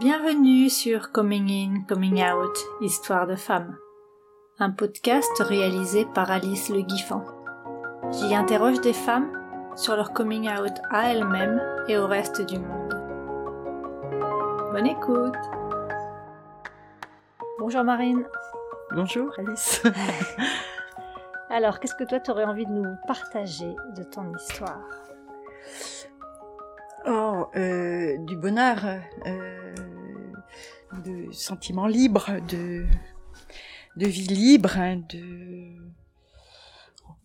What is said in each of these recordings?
Bienvenue sur Coming In, Coming Out, Histoire de femmes, un podcast réalisé par Alice Le Guiffant. J'y interroge des femmes sur leur coming out à elles-mêmes et au reste du monde. Bonne écoute Bonjour Marine. Bonjour Alice. Alors, qu'est-ce que toi tu aurais envie de nous partager de ton histoire? Oh, euh, du bonheur, euh, de sentiments libres, de, de vie libre, hein, de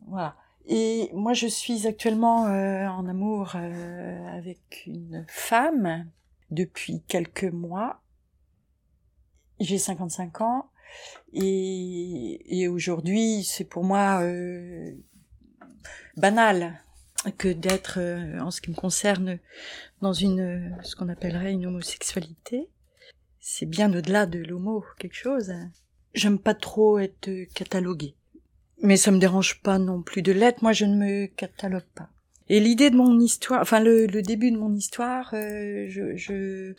voilà. Et moi, je suis actuellement euh, en amour avec une femme depuis quelques mois. J'ai 55 ans et, et aujourd'hui, c'est pour moi banal que d'être, euh, en ce qui me concerne, dans une, euh, ce qu'on appellerait une homosexualité. C'est bien au-delà de l'homo, quelque chose. J'aime pas trop être cataloguée. Mais ça me dérange pas non plus de l'être. Moi, je ne me catalogue pas. Et l'idée de mon histoire, enfin le, début de mon histoire, euh, je,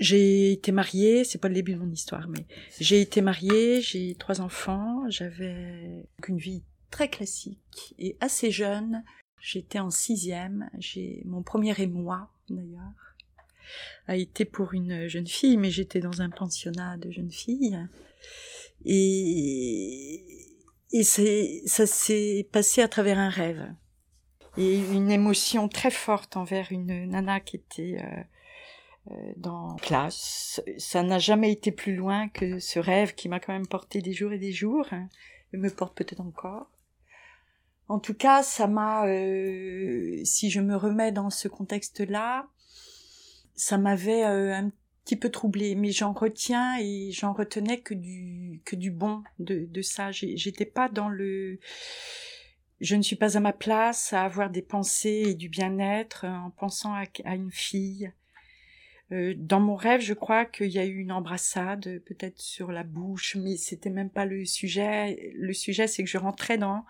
j'ai été mariée. C'est pas le début de mon histoire, mais j'ai été mariée. J'ai trois enfants. J'avais une vie très classique et assez jeune. J'étais en sixième. J'ai mon premier émoi d'ailleurs a été pour une jeune fille, mais j'étais dans un pensionnat de jeunes filles. Et, et ça s'est passé à travers un rêve. Et une émotion très forte envers une nana qui était euh, euh dans classe. Ça n'a jamais été plus loin que ce rêve qui m'a quand même porté des jours et des jours, hein, et me porte peut-être encore. En tout cas, ça m'a, euh, si je me remets dans ce contexte-là, ça m'avait euh, un petit peu troublé, mais j'en retiens et j'en retenais que du que du bon de, de ça. J'étais pas dans le, je ne suis pas à ma place à avoir des pensées et du bien-être en pensant à, une fille. Euh, dans mon rêve, je crois qu'il y a eu une embrassade, peut-être sur la bouche, mais c'était même pas le sujet. Le sujet, c'est que je rentrais dans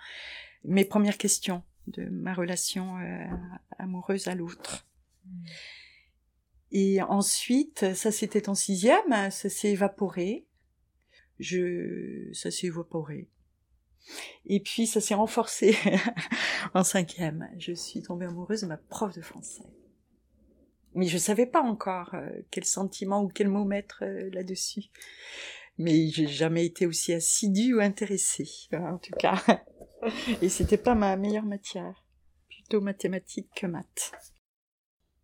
mes premières questions de ma relation euh, amoureuse à l'autre. Et ensuite, ça c'était en sixième, ça s'est évaporé. Je, ça s'est évaporé. Et puis ça s'est renforcé en cinquième. Je suis tombée amoureuse de ma prof de français. Mais je savais pas encore euh, quel sentiment ou quel mot mettre euh, là-dessus. Mais j'ai jamais été aussi assidue ou intéressée, en tout cas. Et c'était pas ma meilleure matière, plutôt mathématiques que maths.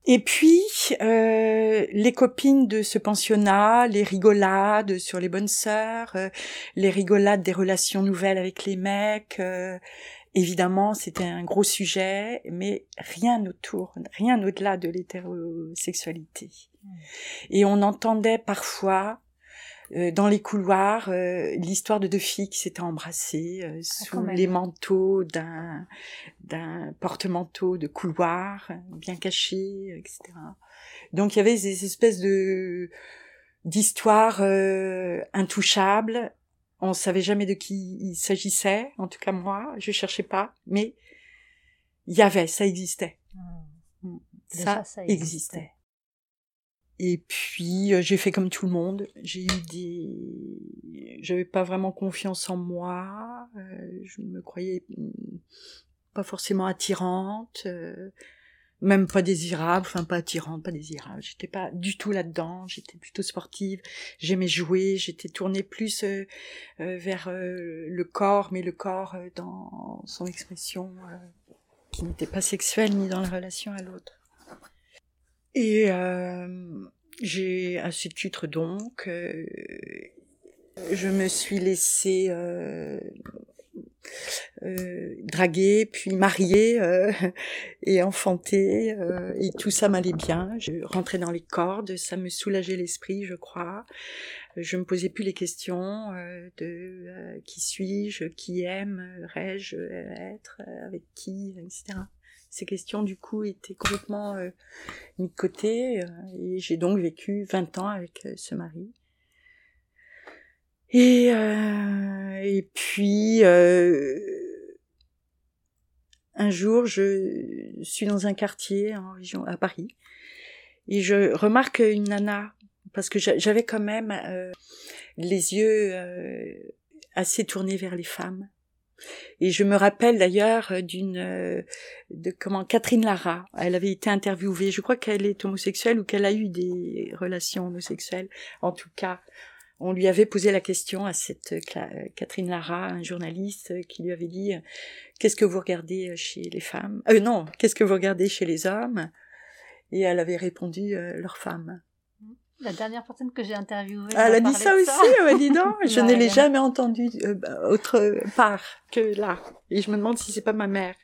Et puis, euh, les copines de ce pensionnat, les rigolades sur les bonnes sœurs, euh, les rigolades des relations nouvelles avec les mecs, euh, évidemment, c'était un gros sujet, mais rien autour, rien au-delà de l'hétérosexualité. Mmh. Et on entendait parfois euh, dans les couloirs euh, l'histoire de deux filles qui s'étaient embrassées euh, ah, sous les manteaux d'un d'un porte-manteau de couloir bien caché etc donc il y avait des espèces de d'histoires intouchables. On savait jamais de qui il s'agissait en tout cas moi je cherchais pas mais il y avait ça existait. Mmh. ça, existait. Et puis euh, j'ai fait comme tout le monde. J'ai eu des, j'avais pas vraiment confiance en moi. Euh, je me croyais pas forcément attirante, euh, même pas désirable. Enfin pas attirante, pas désirable. J'étais pas du tout là-dedans. J'étais plutôt sportive. J'aimais jouer. J'étais tournée plus vers le corps, mais le corps dans son expression qui n'était pas sexuelle ni dans la relation à l'autre. Et euh, j'ai, à ce titre donc, euh, je me suis laissée euh, euh, draguer, puis marier euh, et enfanter, et tout ça m'allait bien. Je rentrais dans les cordes, ça me soulageait l'esprit, je crois. Je me posais plus les questions de qui suis-je, qui aimerais-je être, avec qui, etc ces questions du coup étaient complètement euh, mis de côté euh, et j'ai donc vécu 20 ans avec euh, ce mari. Et et puis un jour je suis dans un quartier en région à Paris et je remarque une nana parce que j'avais quand même euh, les yeux euh, assez tournés vers les femmes. Et je me rappelle d'ailleurs d'une euh, de comment Catherine Lara, elle avait été interviewée. Je crois qu'elle est homosexuelle ou qu'elle a eu des relations homosexuelles. En tout cas, on lui avait posé la question à cette Catherine Lara, un journaliste, qui lui avait dit qu'est-ce que vous regardez chez les femmes? Euh, Non, qu'est-ce que vous regardez chez les hommes? Et elle avait répondu leurs femmes. La dernière personne que j'ai interviewée. Ah, elle a dit ça aussi, ça. dis donc. Je ne l'ai jamais entendu euh, autre part que là. Et je me demande si c'est pas ma mère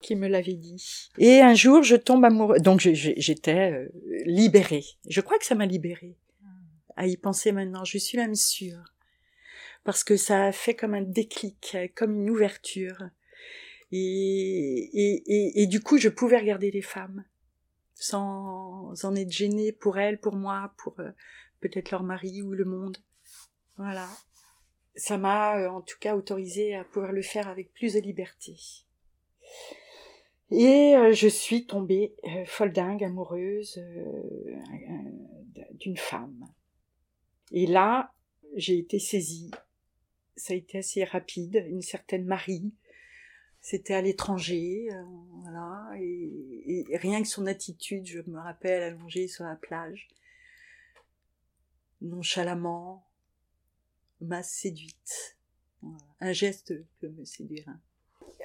qui me l'avait dit. Et un jour, je tombe amoureux. Donc j'étais euh, libérée. Je crois que ça m'a libérée. Hmm. À y penser maintenant, je suis même sûre. Parce que ça a fait comme un déclic, comme une ouverture. Et, et, et, et du coup, je pouvais regarder les femmes sans en être gênée pour elles, pour moi, pour euh, peut-être leur mari ou le monde. Voilà. Ça m'a euh, en tout cas autorisé à pouvoir le faire avec plus de liberté. Et euh, je suis tombée folle dingue, amoureuse d'une femme. Et là, j'ai été saisie. Ça a été assez rapide, une certaine Marie c'était à l'étranger, euh, voilà, et, rien que son attitude, je me rappelle allongée sur la plage, nonchalamment, m'a séduite. Un geste peut me séduire. Hein.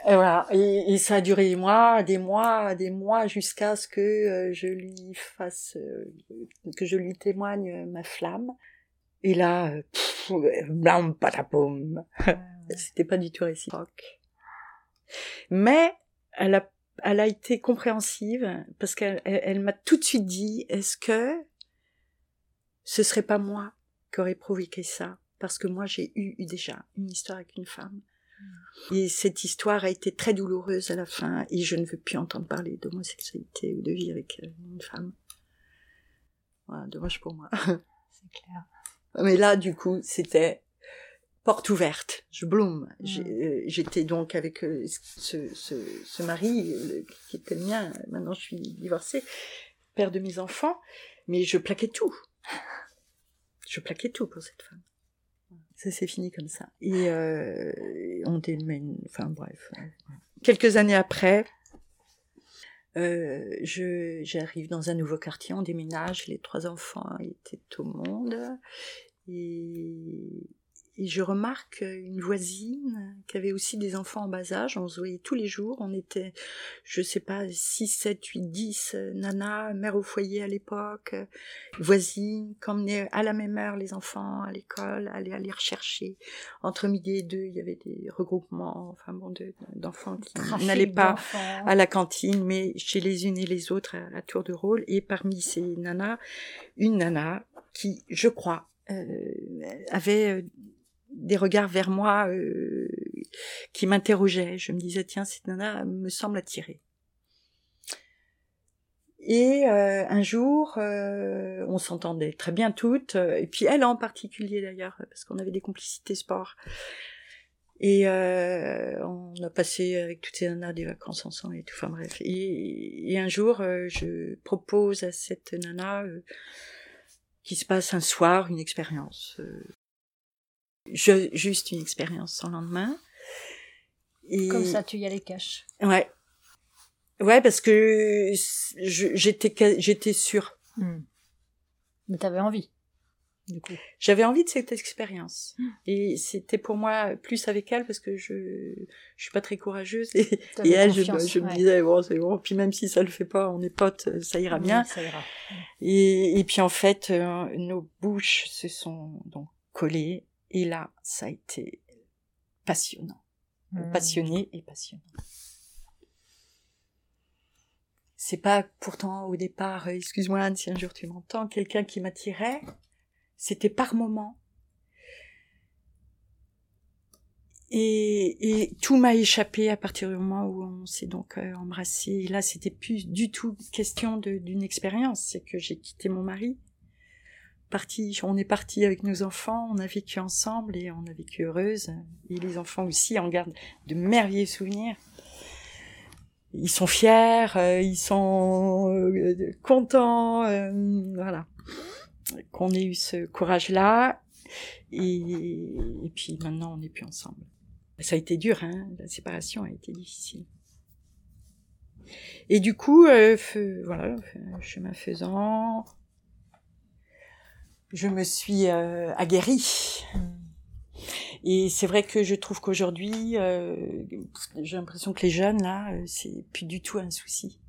Et voilà, et, ça a duré des mois, des mois, des mois, jusqu'à ce que euh, je lui fasse, euh, que je lui témoigne ma flamme. Et là, blam patapom, c'était pas du tout réciproque. Mais elle a, elle a été compréhensive parce qu'elle elle, m'a tout de suite dit est-ce que ce serait pas moi qui aurais provoqué ça? Parce que moi j'ai eu, déjà une histoire avec une femme hmm. et cette histoire a été très douloureuse à la fin et je ne veux plus entendre parler d'homosexualité ou de vie avec euh, une femme. Voilà, dommage pour moi. C'est clair. Mais là, du coup, c'était porte ouverte, je bloom. Mm. Euh, j'étais donc avec euh, ce, ce, ce mari euh, qui était le mien. Maintenant, je suis divorcée, père de mes enfants, mais je plaquais tout. Je plaquais tout pour cette femme. Ça s'est fini comme ça. Et euh, on démène, enfin bref. Quelques années après, euh, j'arrive dans un nouveau quartier, on déménage, les trois enfants étaient au monde. Et et je remarque une voisine qui avait aussi des enfants en bas âge. On se voyait tous les jours. On était, je sais pas, 6, 7, 8, 10 nana, mère au foyer à l'époque, voisine, qui à la même heure les enfants à l'école, aller aller rechercher. Entre midi et deux, il y avait des regroupements, enfin bon, d'enfants qui n'allaient pas à la cantine, mais chez les unes et les autres à, tour de rôle. Et parmi ces nanas, une nana qui, je crois, euh, avait euh, des regards vers moi euh, qui m'interrogeaient. Je me disais, tiens, cette nana me semble attirée. Et euh, un jour, euh, on s'entendait très bien toutes, et puis elle en particulier d'ailleurs, parce qu'on avait des complicités sport. Et on a passé avec toutes ces nanas des vacances ensemble et tout, enfin bref. Et, et un jour, je propose à cette nana qu'il se passe un soir une expérience je, juste une expérience sans lendemain. Et... Comme ça, tu y allais cash. Ouais. Ouais, parce que j'étais j'étais sûre. Hmm. Mais t'avais envie. Du coup. J'avais envie de cette expérience. Hmm. Et c'était pour moi plus avec elle parce que je je suis pas très courageuse et, et elle je, je me disais bon c'est bon puis même si ça le fait pas on est potes ça ira bien. Ça ira. Et, et puis en fait euh, nos bouches se sont donc collées et là, ça a été passionnant. Hmm. Passionné et passionnant. C'est pas pourtant au départ, euh, excuse-moi Anne si un jour tu m'entends, quelqu'un qui m'attirait. C'était par moment. Et, et tout m'a échappé à partir du moment où on s'est donc euh, embrassé. Et là, c'était plus du tout question d'une expérience. C'est que j'ai quitté mon mari on est parti avec nos enfants, on a vécu ensemble et on a vécu heureuse. Et les enfants aussi en gardent de merveilleux souvenirs. Ils sont fiers, euh, ils sont euh, contents, euh, voilà. qu'on ait eu ce courage-là. Et, et puis maintenant, on n'est plus ensemble. Ça a été dur, hein. La séparation a été difficile. Et du coup, voilà, chemin faisant, je me suis euh, aguerrie. Et c'est vrai que je trouve qu'aujourd'hui, euh, j'ai l'impression que les jeunes là, euh, c'est plus du tout un souci.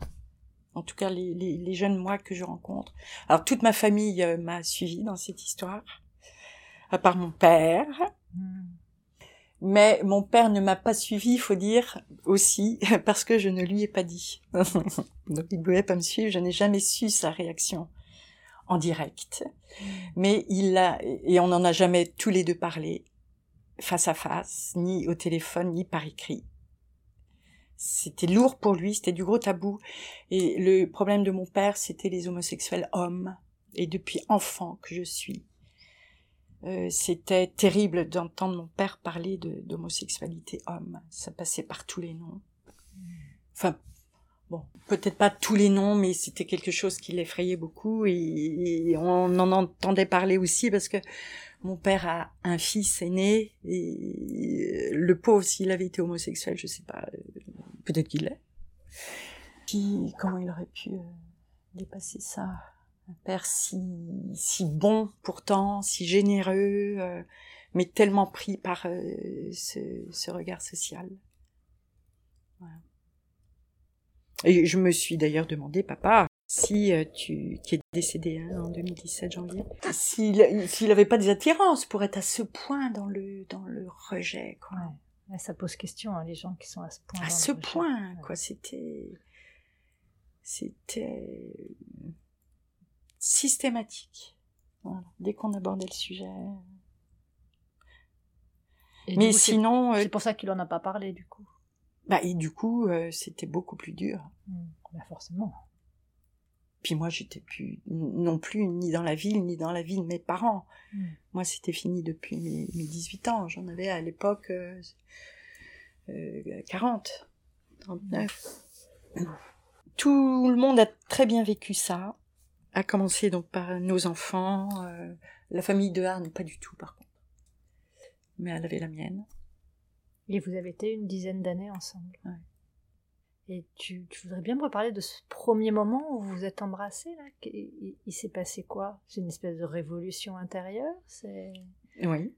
En tout cas, les, les, les jeunes moi que je rencontre. Alors toute ma famille euh, m'a suivi dans cette histoire, à part mon père. Hmm. Mais mon père ne m'a pas suivi, il faut dire aussi, parce que je ne lui ai pas dit. Donc il ne pouvait pas me suivre, je n'ai jamais su sa réaction en direct. Mais il a, et on n'en a jamais tous les deux parlé, face à face, ni au téléphone, ni par écrit. C'était lourd pour lui, c'était du gros tabou. Et le problème de mon père, c'était les homosexuels hommes. Et depuis enfant que je suis, euh, c'était terrible d'entendre mon père parler d'homosexualité homme. Ça passait par tous les noms. Enfin, bon, peut-être pas tous les noms, mais c'était quelque chose qui l'effrayait beaucoup et, on en entendait parler aussi parce que mon père a un fils aîné et le pauvre, s'il avait été homosexuel, je sais pas, euh, peut-être qu'il l'est. Puis, comment il aurait pu euh, dépasser ça? Un père si, bon pourtant, si généreux, euh, mais tellement pris par euh, ce, ce, regard social. Voilà. Et je me suis d'ailleurs demandé, papa, si euh, tu qui est décédé hein, en 2017 janvier, s'il s'il avait pas des attirances pour être à ce point dans le dans le rejet quoi. Ouais. ça pose question hein, les gens qui sont à ce point. À ce point quoi, c'était c'était systématique. Voilà. Dès qu'on abordait le sujet. Mais sinon, c'est pour ça qu'il en a pas parlé du coup. Bah et du coup, euh, c'était beaucoup plus dur. Mmh. Bah forcément. Puis moi, j'étais plus non plus ni dans la ville ni dans la vie de mes parents. Mmh. Moi, c'était fini depuis mes, mes 18 ans. J'en avais à l'époque euh, euh, 40, 39. Mmh. Tout le monde a très bien vécu ça à commencer donc par nos enfants, euh, la famille de Arne, pas du tout par contre. Mais elle avait la mienne. Et vous avez été une dizaine d'années ensemble. Ouais. Et tu, tu, voudrais bien me reparler de ce premier moment où vous vous êtes embrassés là? Il, il s'est passé quoi? C'est une espèce de révolution intérieure C'est oui.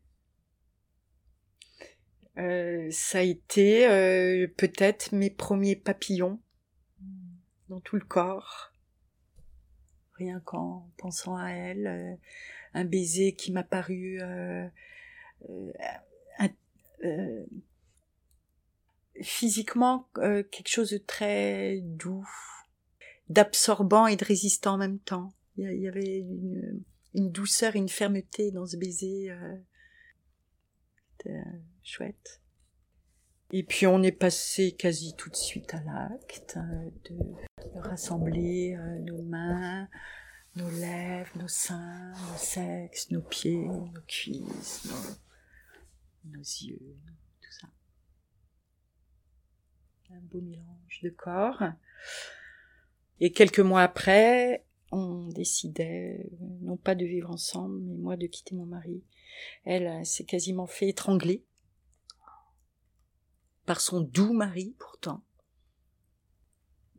Euh, ça a été euh, peut-être mes premiers papillons mmh. dans tout le corps rien qu'en pensant à elle, euh, un baiser qui m'a paru euh, euh, physiquement quelque chose de très doux, d'absorbant et de résistant en même temps. Il y, avait une, une douceur, une fermeté dans ce baiser. C'était chouette. Et puis on est passé quasi tout de suite à l'acte euh, de, rassembler euh, nos mains, nos lèvres, nos seins, nos sexes, nos pieds, nos cuisses, nos, yeux. Un beau mélange de corps. Et quelques mois après, on décidait non pas de vivre ensemble, mais moi de quitter mon mari. Elle s'est quasiment fait étrangler par son doux mari pourtant.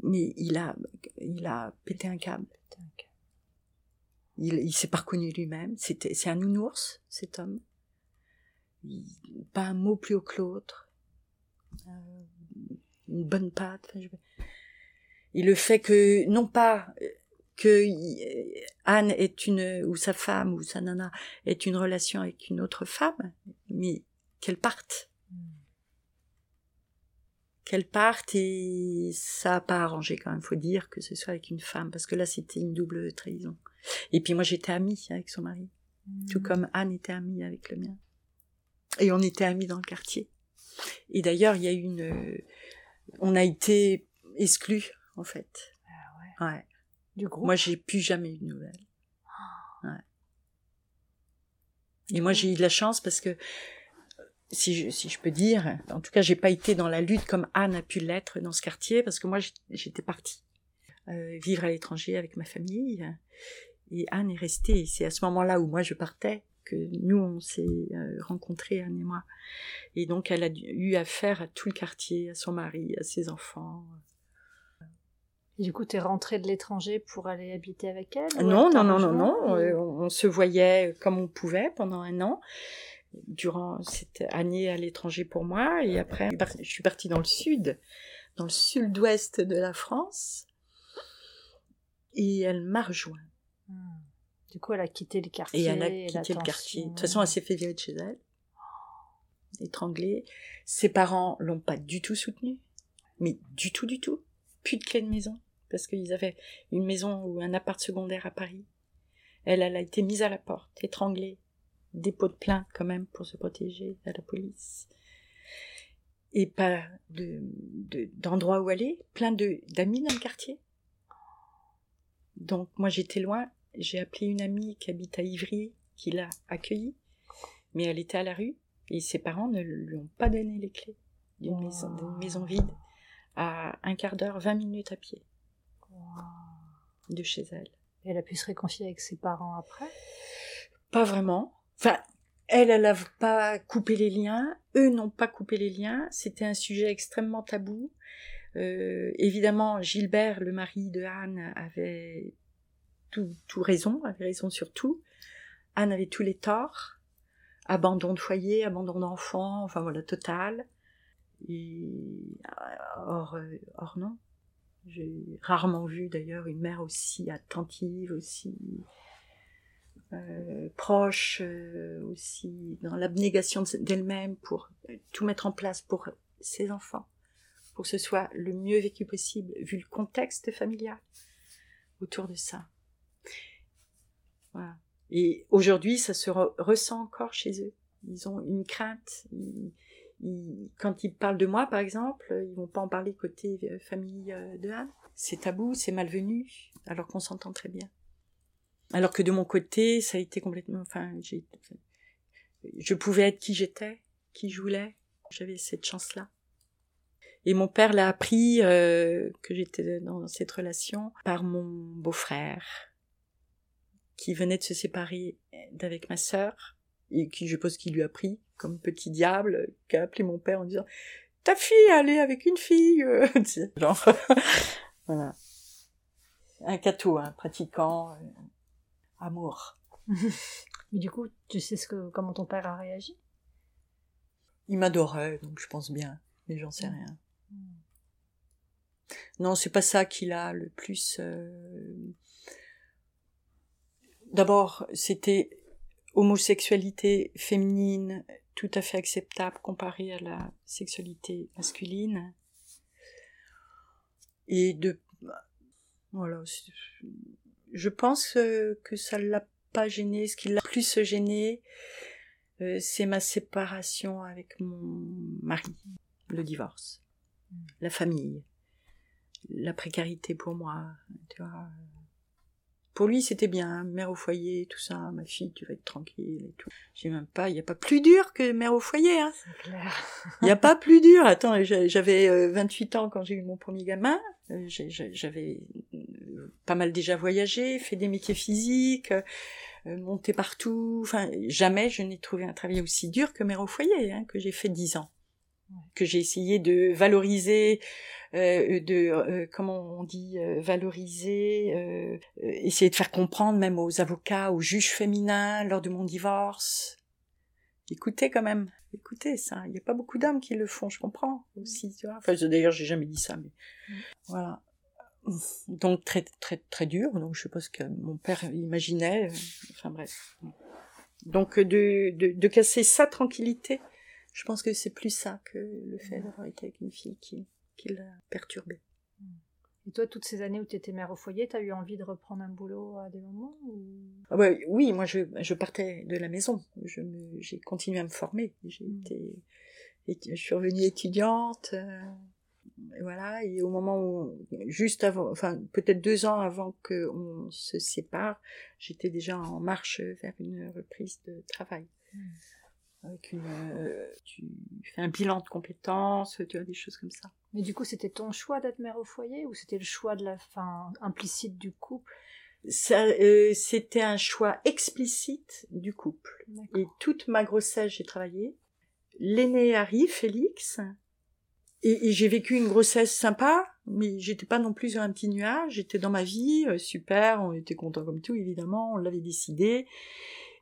Mais il a, il a pété un câble. Il, il s'est pas reconnu lui-même. C'était, c'est un nounours, cet homme. Il, pas un mot plus haut que l'autre. Euh, une bonne patte. Enfin, je... Et le fait que, non pas que Anne est une, ou sa femme, ou sa nana, est une relation avec une autre femme, mais qu'elle parte qu'elle parte et ça a pas arrangé quand même, faut dire que ce soit avec une femme parce que là c'était une double trahison. Et puis moi j'étais amie avec son mari, tout mmh. comme Anne était amie avec le mien. Et on était amis dans le quartier. Et d'ailleurs il y a eu une, on a été exclus en fait. Ah ouais. ouais. Du groupe? Moi j'ai plus jamais eu de nouvelles. Ouais. Et moi j'ai eu de la chance parce que si je, si je peux dire, en tout cas, j'ai pas été dans la lutte comme Anne a pu l'être dans ce quartier, parce que moi, j'étais partie euh, vivre à l'étranger avec ma famille, Et Anne est restée. C'est à ce moment-là où moi je partais que nous on s'est euh, rencontrés Anne et moi. Et donc elle a eu affaire à tout le quartier, à son mari, à ses enfants. Et du coup, tu es rentrée de l'étranger pour aller habiter avec elle Non, non, non, non, non. on, se voyait comme on pouvait pendant un an durant cette année à l'étranger pour moi. Et après, je suis partie dans le sud, dans le sud-ouest de la France. Et elle m'a rejoint. Hmm. Du coup, elle a quitté le quartier. Et elle a quitté le quartier. De toute façon, elle s'est fait virer de chez elle. Étranglée. Ses parents l'ont pas du tout soutenue. Mais du tout, du tout. Plus de clé de maison. Parce qu'ils avaient une maison ou un appart secondaire à Paris. Elle, elle a été mise à la porte, étranglée, dépôt de plainte quand même pour se protéger à la police. Et pas de, d'endroit où aller, plein de, d'amis dans le quartier. Donc moi j'étais loin, j'ai appelé une amie qui habite à Ivry, qui l'a accueillie, mais elle était à la rue, et ses parents ne lui ont pas donné les clés d'une maison, vide, à un quart d'heure, vingt minutes à pied de chez elle. Et elle a pu se réconcilier avec ses parents après? Pas vraiment. Enfin, elle, elle n'a pas coupé les liens, eux n'ont pas coupé les liens, c'était un sujet extrêmement tabou. Euh, évidemment, Gilbert, le mari de Anne, avait tout, tout raison, avait raison sur tout. Anne avait tous les torts. Abandon de foyer, abandon d'enfant, enfin voilà, total. Et, or, euh, or non. J'ai rarement vu d'ailleurs une mère aussi attentive, aussi euh, proche euh, aussi dans l'abnégation d'elle-même pour tout mettre en place pour ses enfants, pour que ce soit le mieux vécu possible vu le contexte familial autour de ça. Et aujourd'hui, ça se ressent encore chez eux. Ils ont une crainte. quand ils parlent de moi, par exemple, ils vont pas en parler côté euh, famille de Anne. C'est tabou, c'est malvenu, alors qu'on s'entend très bien. Alors que de mon côté, ça a été complètement, enfin, je pouvais être qui j'étais, qui je voulais. J'avais cette chance-là. Et mon père l'a appris euh, que j'étais dans cette relation par mon beau-frère, qui venait de se séparer d'avec ma sœur, et qui, je pense, qu'il lui a pris comme petit diable, qui a appelé mon père en disant ta fille, est avec une fille, genre, voilà. Un cateau, un pratiquant, euh, amour. Mais du coup, tu sais ce que, comment ton père a réagi? Il m'adorait, donc je pense bien, mais j'en sais rien. Non, c'est pas ça qu'il a le plus. Euh, d'abord, c'était homosexualité féminine tout à fait acceptable comparée à la sexualité masculine. Et de voilà, je pense euh, que ça l'a pas gêné. Ce qui l'a plus gêné, euh, c'est ma séparation avec mon mari, le divorce, hmm. la famille, la précarité pour moi. Tu vois. Pour lui, c'était bien, mère au foyer, tout ça, ma fille, tu vas être tranquille et tout. J'ai même pas, il y a pas plus dur que mère au foyer, hein. C'est clair. Il y a pas plus dur. Attends, j'avais 28 euh, ans quand j'ai eu mon premier gamin. J'avais pas mal déjà voyagé, fait des métiers physiques, euh, monté partout. Enfin, jamais je n'ai trouvé un travail aussi dur que mère au foyer, hein, que j'ai fait dix ans, que j'ai essayé de valoriser, euh, de euh, comment on dit valoriser, essayer de faire comprendre même aux avocats, aux juges féminins lors de mon divorce. Écoutez quand même, écoutez ça. Il n'y a pas beaucoup d'hommes qui le font, je comprends aussi, tu vois. Enfin, d'ailleurs, j'ai jamais dit ça, mais voilà donc très très très dur. Donc je sais pas ce que mon père imaginait. Euh, enfin bref. Donc de, de, de casser sa tranquillité, je pense que c'est plus ça que le fait d'avoir été avec une fille qui, qui l'a perturbé. Et toi, toutes ces années où tu étais mère au foyer, tu as eu envie de reprendre un boulot à des moments ah bah, Oui, moi je, je partais de la maison. J'ai continué à me former. J'ai hmm. été, je suis revenue étudiante. Euh, voilà, et au moment où, juste avant, enfin peut-être deux ans avant qu'on se sépare, j'étais déjà en marche vers une reprise de travail. Hmm. Avec une, euh, tu fais un bilan de compétences, tu as des choses comme ça. Mais du coup, c'était ton choix d'être mère au foyer ou c'était le choix de la fin implicite du couple? Ça, euh, c'était un choix explicite du couple. D'accord. Et toute ma grossesse, j'ai travaillé. L'aîné arrive, Félix, et, et j'ai vécu une grossesse sympa, mais j'étais pas non plus sur un petit nuage. J'étais dans ma vie, euh, super, on était content comme tout, évidemment, on l'avait décidé.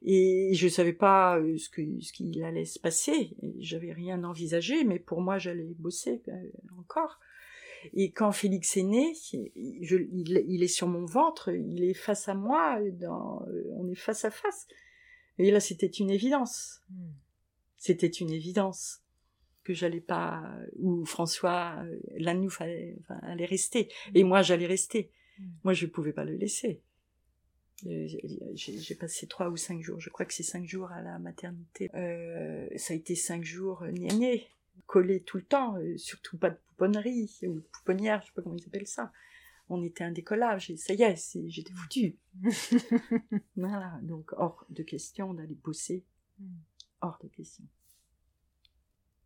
Et je savais pas euh, ce que ce qu'il allait se passer. J'avais rien envisagé, mais pour moi, j'allais bosser euh, encore. Et quand Félix est né, je, il, il est sur mon ventre, il est face à moi, dans, euh, on est face à face. Et là, c'était une évidence. Hmm. C'était une évidence que j'allais pas, ou François, l'un de nous fallait, enfin, allait rester. Et moi, j'allais rester. Mm. Moi, je pouvais pas le laisser. Euh, J'ai passé trois ou cinq jours, je crois que c'est cinq jours à la maternité. Euh, ça a été cinq jours euh, gnagnés, collés tout le temps, surtout pas de pouponnerie, ou pouponnière, je sais pas comment ils appellent ça. On était un décollage, et ça y est, j'étais foutue. Voilà, donc hors de question d'aller bosser, Mm. hors de question.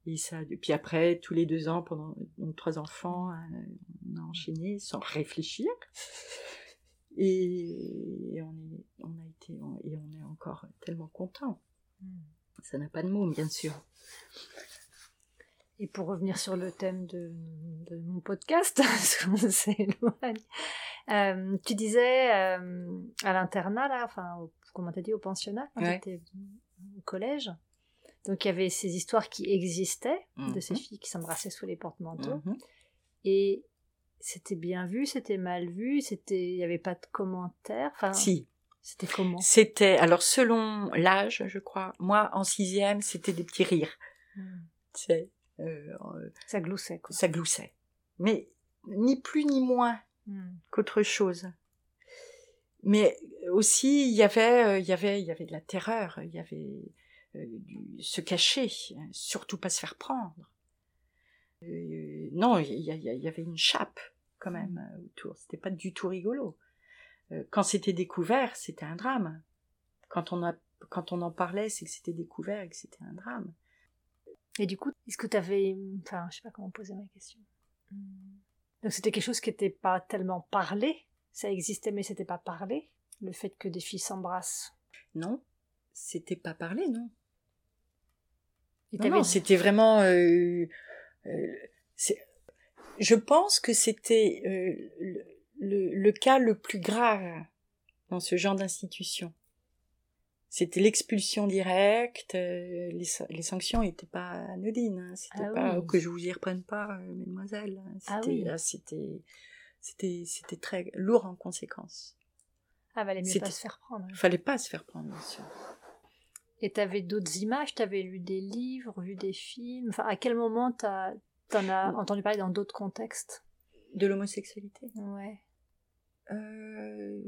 Et ça, puis après, tous les deux ans, pendant donc trois enfants, on a enchaîné sans réfléchir. Et, et on, est, on a été, on- et on est encore tellement content. Hmm. Ça n'a pas de mots, bien sûr. Et pour revenir sur le thème de, de mon podcast, parce qu'on s'éloigne, euh, tu disais euh, à l'internat, là, enfin, au- comment t'as dit, au pensionnat, quand Ouais. t'étais au collège. Donc il y avait ces histoires qui existaient de ces Mhm. filles qui s'embrassaient sous les porte-manteaux. Mhm. Et c'était bien vu, c'était mal vu, c'était, il n'y avait pas de commentaires. Enfin, Si, c'était comment? C'était, alors selon l'âge, je crois, moi en sixième, c'était des petits rires. Hmm. Euh, euh, Ça gloussait, quoi. ça gloussait. Mais ni plus ni moins Hmm. qu'autre chose. Mais aussi, il y avait, euh, il y avait, il y avait de la terreur, il y avait euh, du, se cacher, surtout pas se faire prendre. Euh, non, il y, avait une chape quand même euh, autour. C'était pas du tout rigolo. Euh, quand c'était découvert, c'était un drame. Quand on a, quand on en parlait, c'est que c'était découvert et que c'était un drame. Et du coup, est-ce que tu avais. Enfin, je sais pas comment poser ma question. Hmm. Donc c'était quelque chose qui n'était pas tellement parlé. Ça existait, mais c'était pas parlé. Le fait que des filles s'embrassent. Non, c'était pas parlé, non. Non, c'était vraiment. euh, je pense que c'était euh, le, le- le cas le plus grave dans ce genre d'institution. C'était l'expulsion directe. euh, les, sa- les sanctions n'étaient pas anodines. hein, C'était Ah pas oui. que je vous y reprenne pas, euh, mesdemoiselles. hein, Ah C'était, oui. ah, c'était, c'était très lourd en conséquences. Ah, valait mieux pas se faire prendre. Fallait pas se faire prendre, bien sûr. Et t'avais d'autres images, t'avais lu des livres, vu des films. Enfin, à quel moment t'as, t'en as entendu parler dans d'autres contextes? De l'homosexualité. Ouais. Euh,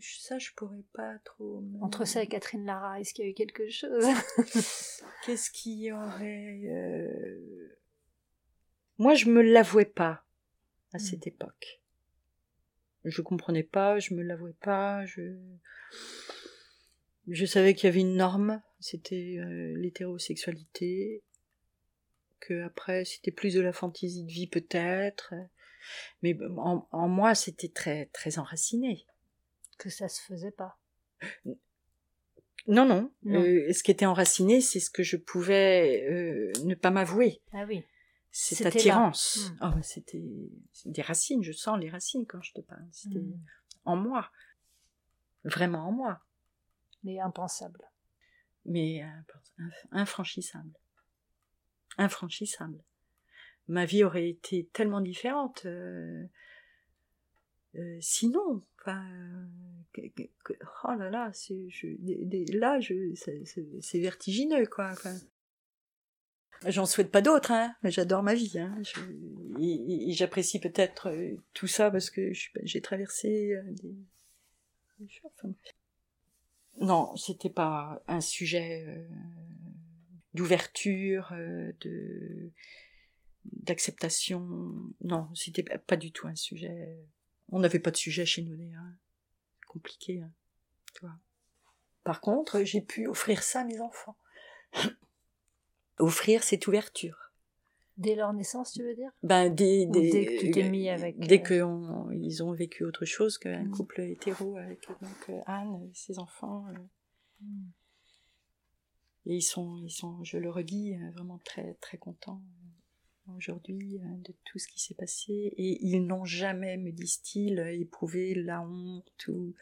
ça, je pourrais pas trop. Entre ça et Catherine Lara, est-ce qu'il y a eu quelque chose? Qu'est-ce qu'il y aurait euh, Moi, je me l'avouais pas à Hmm. cette époque. Je comprenais pas, je me l'avouais pas. Je je savais qu'il y avait une norme, c'était euh, l'hétérosexualité. Que après, c'était plus de la fantaisie de vie peut-être. Mais en, en moi, c'était très très enraciné. Que ça se faisait pas. Non, non. Non. Euh, ce qui était enraciné, c'est ce que je pouvais euh, ne pas m'avouer. Ah oui. Cette attirance. Mm. Ah bah, c'était des racines, je sens les racines quand je te parle. C'était Hmm. en moi. Vraiment en moi. Mais impensable. Mais euh, inf- infranchissable. Infranchissable. Ma vie aurait été tellement différente. euh, euh, sinon, enfin, oh là là, je, là, c'est, vertigineux, quoi. J'en souhaite pas d'autres, hein. J'adore ma vie, hein. J'apprécie peut-être tout ça parce que j'ai traversé des, enfin, non, c'était pas un sujet euh, d'ouverture, euh, de d'acceptation. Non, c'était pas- du tout un sujet. On n'avait pas de sujet chez nous hein. Compliqué, hein, tu vois. Par contre, j'ai pu offrir ça à mes enfants. offrir cette ouverture. Dès leur naissance, tu veux dire? Ben, dès, dès, dès que tu t'es mis avec, Dès euh, qu'ils ont vécu autre chose qu'un Mm. couple hétéro avec donc, euh, Anne et ses enfants. euh. Mm. Et ils sont, ils sont, je le redis, euh, vraiment très, très contents euh, aujourd'hui euh, de tout ce qui s'est passé. Et ils n'ont jamais, me disent-ils, éprouvé la honte ou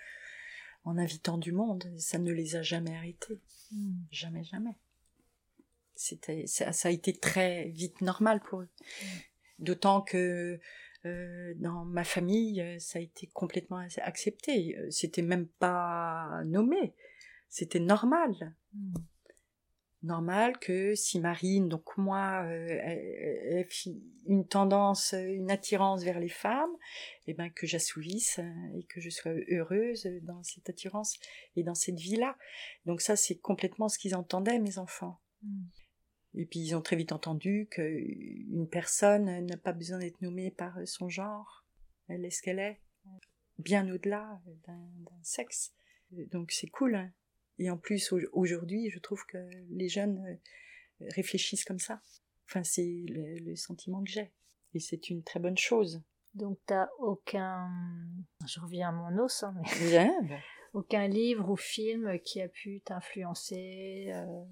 en invitant du monde. Ça ne les a jamais arrêtés. Mm. Jamais, jamais. C'était, ça, ça a été très vite normal pour eux. D'autant que euh, dans ma famille, euh, ça a été complètement ac- accepté. Euh, C'était même pas nommé. C'était normal. Mm. Normal que si Marine, donc moi, euh, ait fi- une tendance, une attirance vers les femmes, et ben que j'assouvisse et que je sois heureuse dans cette attirance et dans cette vie-là. Donc ça, c'est complètement ce qu'ils entendaient, mes enfants. Mm. Et puis ils ont très vite entendu qu'une personne n'a pas besoin d'être nommée par son genre. Elle est ce qu'elle est, bien au-delà d'un d'un sexe. Donc c'est cool. hein. Et en plus, au- aujourd'hui, je trouve que les jeunes euh, réfléchissent comme ça. Enfin, c'est le, le sentiment que j'ai. Et c'est une très bonne chose. Donc, t'as aucun. Je reviens à mon os, hein, mais Bien. aucun livre ou film qui a pu t'influencer euh,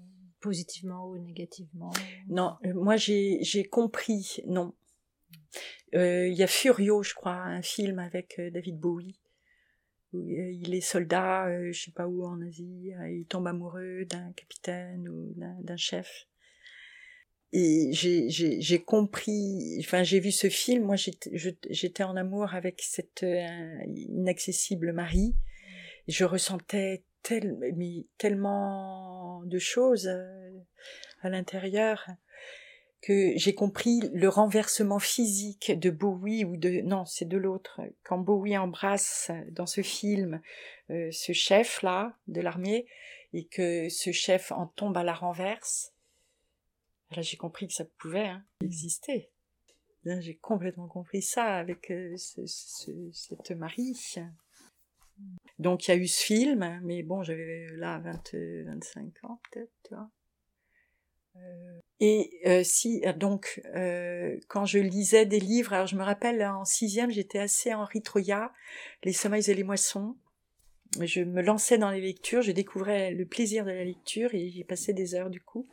positivement ou négativement Non, euh, moi j'ai compris, non. Euh, Il y a Furio, je crois, un film avec euh, David Bowie. Où, il est soldat, je sais pas où en Asie, il tombe amoureux d'un capitaine ou d'un chef. Et j'ai compris, enfin j'ai vu ce film, moi j'étais en amour avec cette inaccessible Marie. Je ressentais tel, tellement de choses euh, à l'intérieur que j'ai compris le renversement physique de Bowie ou de non c'est de l'autre. Quand Bowie embrasse dans ce film euh, ce chef là de l'armée et que ce chef en tombe à la renverse là j'ai compris que ça pouvait hein, exister. J'ai complètement compris ça avec euh, ce- ce- cette Marie donc il y a eu ce film mais bon j'avais là 20, euh, 25 ans peut-être Euh, et euh, si euh, donc euh, quand je lisais des livres, alors je me rappelle en sixième j'étais assez Henri Troya, Les Sommeils et les Moissons. Je me lançais dans les lectures, je découvrais le plaisir de la lecture et j'y passais des heures du coup.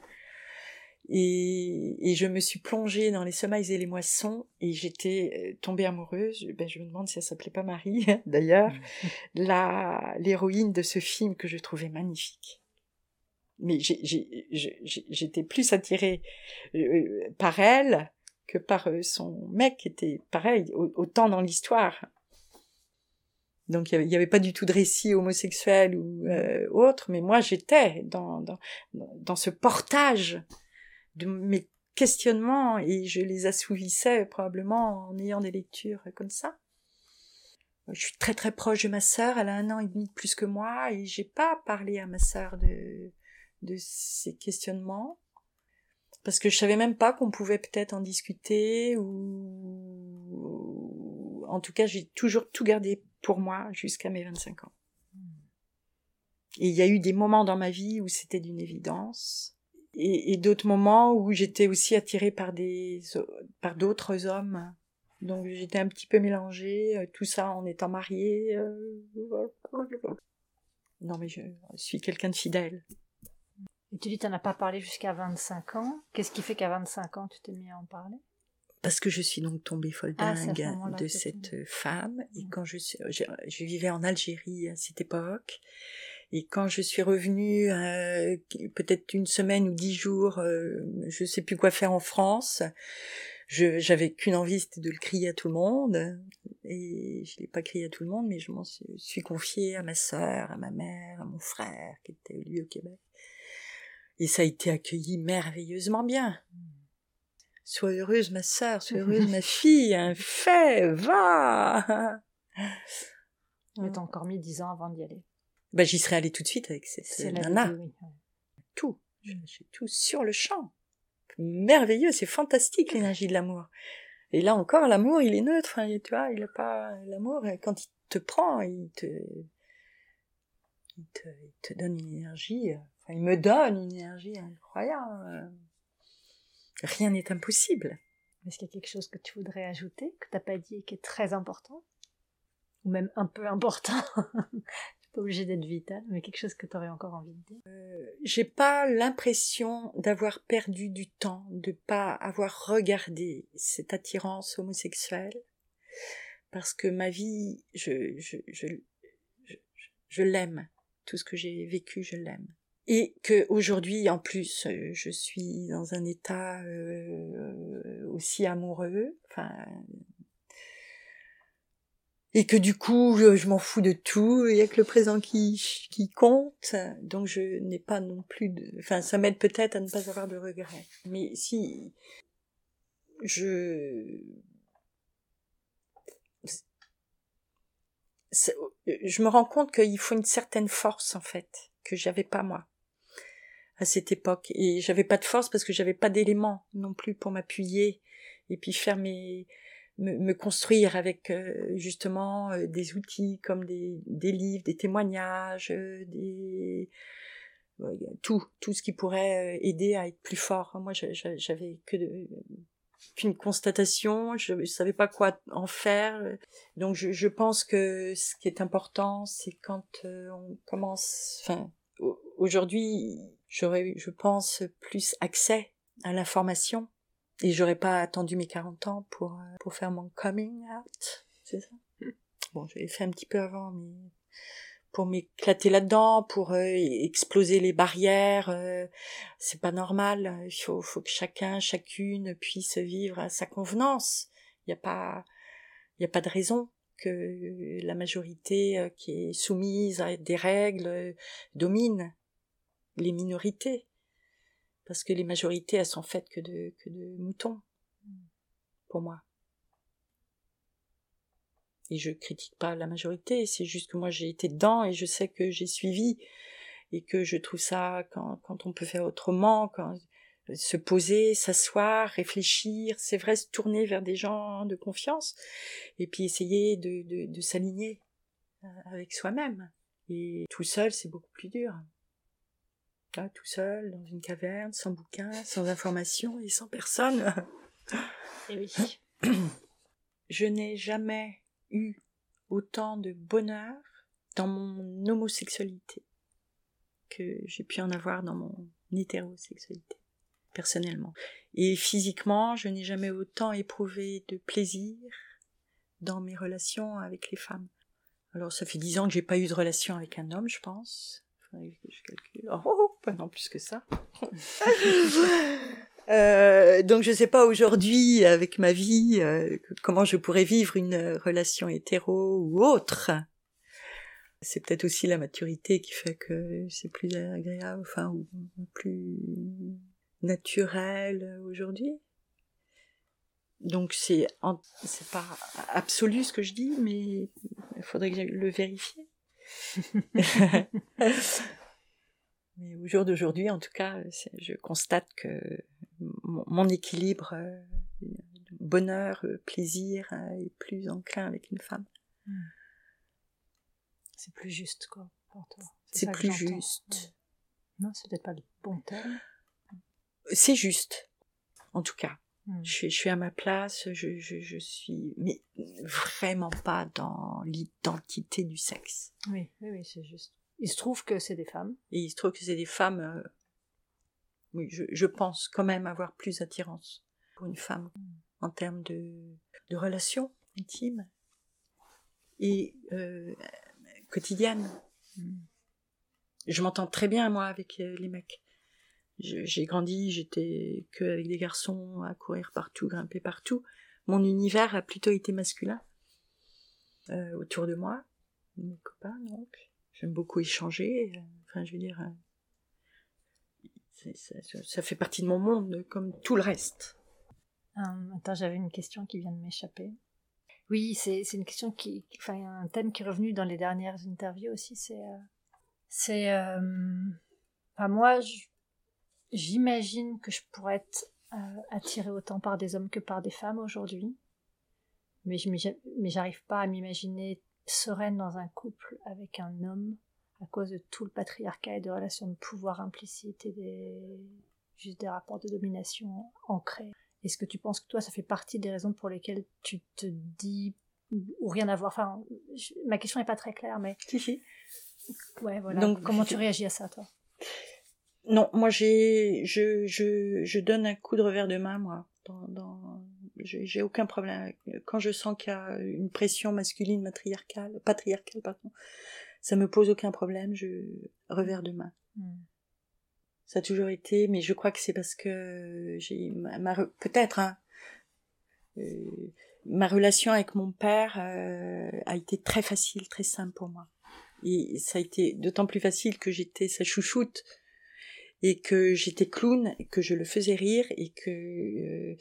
Et, et je me suis plongée dans les Sommeils et les Moissons et j'étais euh, tombée amoureuse. Ben, je me demande si elle s'appelait pas Marie d'ailleurs, la l'héroïne de ce film que je trouvais magnifique mais j'étais plus attirée euh, par elle que par euh, son mec qui était pareil, au- autant dans l'histoire. Donc il n'y avait, pas du tout de récit homosexuel ou euh, autre, mais moi j'étais dans, dans, dans ce portage de mes questionnements et je les assouvissais probablement en ayant des lectures comme ça. Je suis très très proche de ma sœur, elle a un an et demi de plus que moi et j'ai pas parlé à ma sœur de, de ces questionnements parce que je savais même pas qu'on pouvait peut-être en discuter ou en tout cas j'ai toujours tout gardé pour moi jusqu'à mes 25 ans. Et il y a eu des moments dans ma vie où c'était d'une évidence et, et d'autres moments où j'étais aussi attirée par des par d'autres hommes. Donc j'étais un petit peu mélangée, euh, tout ça en étant mariée. euh, Non mais je suis quelqu'un de fidèle. Et tu dis n'en as pas parlé jusqu'à 25 ans. Qu'est-ce qui fait qu'à 25 ans, tu t'es mis à en parler? Parce que je suis donc tombée folle Ah, dingue de cette femme. Et quand je, je vivais en Algérie à cette époque. Et quand je suis revenue, euh, peut-être une semaine ou dix jours, euh, je sais plus quoi faire en France. Je, j'avais qu'une envie, c'était de le crier à tout le monde. Et je l'ai pas crié à tout le monde, mais je m'en suis, suis confiée à ma sœur, à ma mère, à mon frère, qui était lui au Québec. Et ça a été accueilli merveilleusement bien. Sois heureuse, ma sœur, sois heureuse, ma fille, un fait, va! Mais t'as encore mis 10 ans avant d'y aller. Bah, j'y serais allée tout de suite avec cette C'est la nana. vie, oui. ouais. Tout. J'ai j'ai tout sur le champ. Merveilleux, c'est fantastique l'énergie de l'amour. Et là encore, l'amour, il est neutre, hein, tu vois, il a pas l'amour. Quand il te prend, il te, il te, il te donne une énergie. euh, Enfin, il me donne une énergie incroyable. Rien n'est impossible. Est-ce qu'il y a quelque chose que tu voudrais ajouter, que tu n'as pas dit et qui est très important? Ou même un peu important? Pas obligé d'être vital, mais quelque chose que tu aurais encore envie de dire. Euh, J'ai pas l'impression d'avoir perdu du temps, de pas avoir regardé cette attirance homosexuelle, parce que ma vie, je, je, je, je, l'aime. Tout ce que j'ai vécu, je l'aime. Et que aujourd'hui en plus euh, je suis dans un état euh, aussi amoureux. Enfin et que du coup je, m'en fous de tout. Il y a que le présent qui qui compte. Donc je n'ai pas non plus de enfin ça m'aide peut-être à ne pas avoir de regrets. Mais si je je me rends compte qu'il faut une certaine force en fait que j'avais pas moi à cette époque. Et j'avais pas de force parce que j'avais pas d'éléments non plus pour m'appuyer et puis faire mes me, construire avec euh, justement euh, des outils comme des, des livres, des témoignages, euh, des tout tout ce qui pourrait aider à être plus fort. Moi, j'avais que qu'une constatation, je, savais pas quoi en faire. Donc, je, je pense que ce qui est important, c'est quand on commence. Enfin, aujourd'hui, j'aurais, je pense, plus accès à l'information et j'aurais pas attendu mes 40 ans pour, euh, pour faire mon coming out, c'est ça? Hmm. Bon, j'avais fait un petit peu avant, mais pour m'éclater là-dedans, pour euh, exploser les barrières, euh, c'est pas normal. Il faut, faut que chacun, chacune puisse vivre à sa convenance. Il n'y a pas, il y a pas de raison que la majorité qui est soumise à des règles domine les minorités parce que les majorités elles sont faites que de moutons. Pour moi. Et je critique pas la majorité. C'est juste que moi j'ai été dedans et je sais que j'ai suivi. Et que je trouve ça quand on peut faire autrement quand se poser, s'asseoir, réfléchir, c'est vrai, se tourner vers des gens de confiance, et puis essayer de s'aligner euh, avec soi-même. Et tout seul, c'est beaucoup plus dur tout seul, dans une caverne, sans bouquin, sans information et sans personne. Et eh oui. Je n'ai jamais eu autant de bonheur dans mon homosexualité que j'ai pu en avoir dans mon hétérosexualité, personnellement. Et physiquement, je n'ai jamais autant éprouvé de plaisir dans mes relations avec les femmes. Alors ça fait dix ans que j'ai pas eu de relation avec un homme, je pense. Je calcule. Oh, oh, oh pas non plus que ça. euh, donc je sais pas aujourd'hui avec ma vie euh, comment je pourrais vivre une relation hétéro ou autre. C'est peut-être aussi la maturité qui fait que c'est plus agréable, enfin ou plus naturel aujourd'hui. Donc c'est c'est pas absolu ce que je dis, mais il faudrait que je le vérifie. Mais au jour d'aujourd'hui, en tout cas, je constate que mon, équilibre, euh, bonheur, euh, plaisir, euh, est plus enclin avec une femme. Hmm. C'est plus juste, quoi, pour toi. C'est plus juste. Non, c'est peut-être pas le bon terme. C'est juste, en tout cas. Hmm. Je, suis, à ma place, je, je, suis, mais vraiment pas dans l'identité du sexe. Oui, oui, oui, c'est juste. Il se trouve que c'est des femmes. Et il se trouve que c'est des femmes. Euh, oui, je, je, pense quand même avoir plus d'attirance pour une femme mm. en termes de, de relations intimes et euh, quotidiennes. Mm. Je m'entends très bien moi avec euh, les mecs. J'ai grandi, j'étais que avec des garçons à courir partout, grimper partout. Mon univers a plutôt été masculin euh, autour de moi, mes copains donc. J'aime beaucoup échanger. Enfin, je veux dire, euh, ça, fait partie de mon monde comme tout le reste. Euh, attends, j'avais une question qui vient de m'échapper. Oui, c'est une question qui, enfin, un thème qui est revenu dans les dernières interviews aussi. C'est, euh, c'est, enfin, moi, j'imagine que je pourrais être attirée autant par des hommes que par des femmes aujourd'hui, mais je, mais j'arrive pas à m'imaginer sereine dans un couple avec un homme à cause de tout le patriarcat et de relations de pouvoir implicites et des juste des rapports de domination ancrés. Est-ce que tu penses que toi, ça fait partie des raisons pour lesquelles tu te dis ou rien à voir? Enfin, ma question n'est pas très claire, mais. Si, si. Ouais, voilà. Donc, comment tu réagis à ça, toi? Non, moi, j'ai, je, je, je donne un coup de revers de main, moi. Dans, dans... J'ai aucun problème. Quand je sens qu'il y a une pression masculine, matriarcale, patriarcale, pardon, ça me pose aucun problème. Je revers de main. Hmm. Ça a toujours été, mais je crois que c'est parce que j'ai ma, peut-être hein, euh, ma relation avec mon père euh, a été très facile, très simple pour moi. Et ça a été d'autant plus facile que j'étais sa chouchoute et que j'étais clown, et que je le faisais rire et que euh,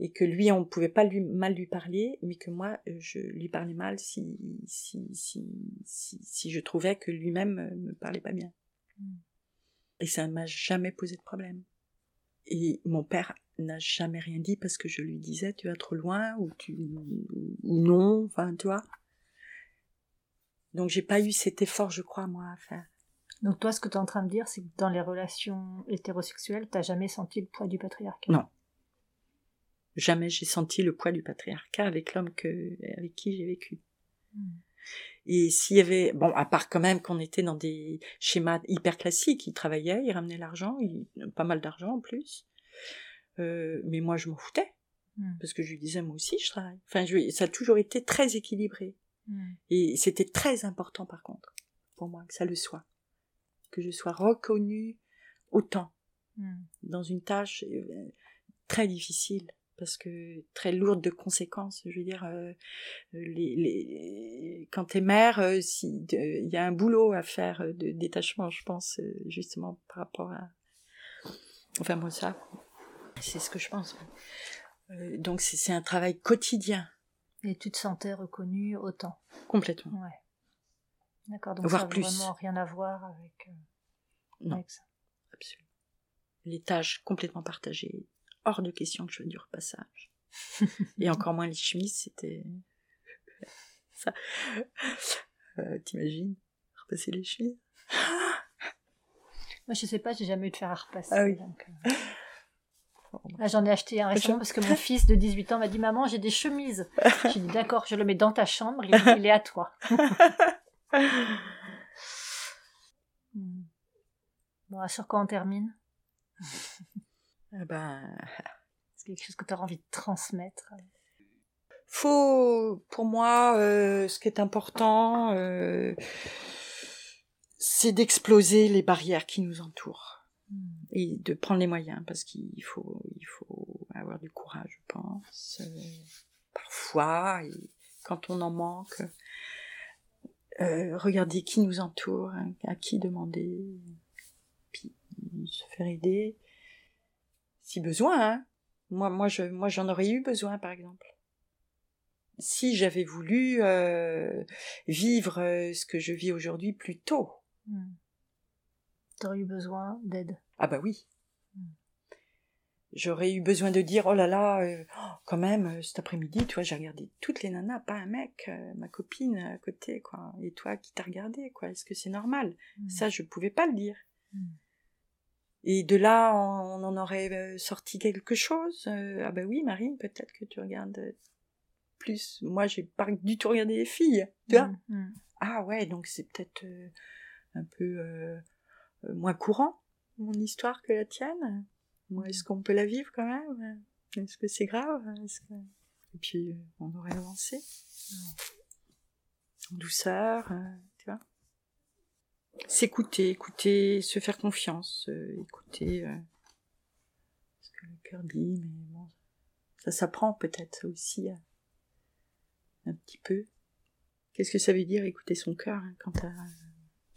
et que lui on ne pouvait pas lui mal lui parler, mais que moi je lui parlais mal si si si si, si je trouvais que lui-même me parlait pas bien. Hmm. Et ça ne m'a jamais posé de problème. Et mon père n'a jamais rien dit parce que je lui disais tu vas trop loin ou tu ou non, enfin tu vois. Donc j'ai pas eu cet effort, je crois, moi, à faire. Donc toi, ce que tu es en train de dire, c'est que dans les relations hétérosexuelles, t'as jamais senti le poids du patriarcat? Non. Jamais j'ai senti le poids du patriarcat avec l'homme que avec qui j'ai vécu. Hmm. Et s'il y avait, bon, à part quand même qu'on était dans des schémas hyper classiques, il travaillait, il ramenait l'argent, il, pas mal d'argent en plus. Euh, mais moi, je m'en foutais. Hmm. Parce que je lui disais, moi aussi, je travaille. Enfin, je, ça a toujours été très équilibré. Hmm. Et c'était très important, par contre, pour moi, que ça le soit. Que je sois reconnue autant hmm. dans une tâche euh, très difficile parce que très lourde de conséquences. Je veux dire, euh, les, les, quand t'es mère, euh, si il y a un boulot à faire de détachement, je pense, justement par rapport à, enfin moi ça, c'est ce que je pense. donc c'est un travail quotidien. Et tu te sentais reconnue autant. Complètement. Ouais. D'accord. Donc ça n'a vraiment rien à voir avec, non. avec ça. Absolument. Les tâches complètement partagées hors de question que je fasse du repassage. Et encore moins les chemises, c'était ça. Euh, T'imagines repasser les chemises? Moi, je sais pas, j'ai jamais eu de faire à repasser. Ah oui. Euh. j'en ai acheté un récemment parce que mon fils de 18 ans m'a dit Maman, j'ai des chemises. J'ai dit D'accord, je le mets dans ta chambre, il, il est à toi. Hmm. Bon, sur quoi on termine? Eh ben... C'est quelque chose que tu as envie de transmettre? Faut, pour moi, euh, ce qui est important, euh, c'est d'exploser les barrières qui nous entourent hmm. et de prendre les moyens parce qu'il faut, il faut avoir du courage, je pense. Euh, parfois, et quand on en manque, regarder qui nous entoure, hein, à qui demander, puis se faire aider si besoin, hein. Moi, moi, je, moi, j'en aurais eu besoin, par exemple. Si j'avais voulu euh, vivre euh, ce que je vis aujourd'hui plus tôt. Hmm. T'aurais eu besoin d'aide. Ah bah oui. Hmm. J'aurais eu besoin de dire oh là là, euh, quand même cet après-midi, tu vois, j'ai regardé toutes les nanas, pas un mec, ma copine à côté, quoi. Et toi, qui t'as regardé, quoi Est-ce que c'est normal? Hmm. Ça, je pouvais pas le dire. Et de là, on, en aurait euh, sorti quelque chose. Euh, ah ben oui, Marine, peut-être que tu regardes plus. Moi, j'ai pas du tout regardé les filles, tu vois. Mm, mm. Ah ouais, donc c'est peut-être euh, un peu moins courant, mon histoire, que la tienne? Est-ce qu'on peut la vivre quand même? Est-ce que c'est grave? Et puis, on aurait avancé. En douceur, s'écouter, écouter, se faire confiance, euh, écouter euh, ce que le cœur dit, mais bon, ça s'apprend peut-être aussi euh, un petit peu. Qu'est-ce que ça veut dire écouter son cœur hein, quand t'as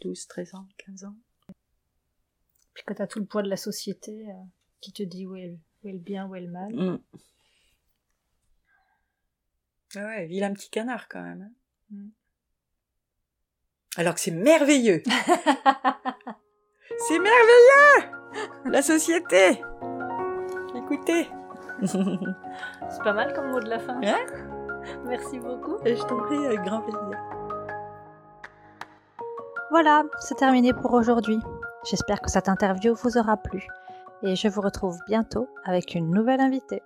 12, 13 ans, 15 ans? Puis quand t'as tout le poids de la société qui te dit où est, le, bien, où est le mal. Mm. Ah ouais, vilain petit canard quand même. Hein. Mm. Alors que c'est merveilleux. c'est merveilleux La société Écoutez C'est pas mal comme mot de la fin. Hein? Merci beaucoup. Et je t'en prie, avec grand plaisir. Voilà, c'est terminé pour aujourd'hui. J'espère que cette interview vous aura plu. Et je vous retrouve bientôt avec une nouvelle invitée.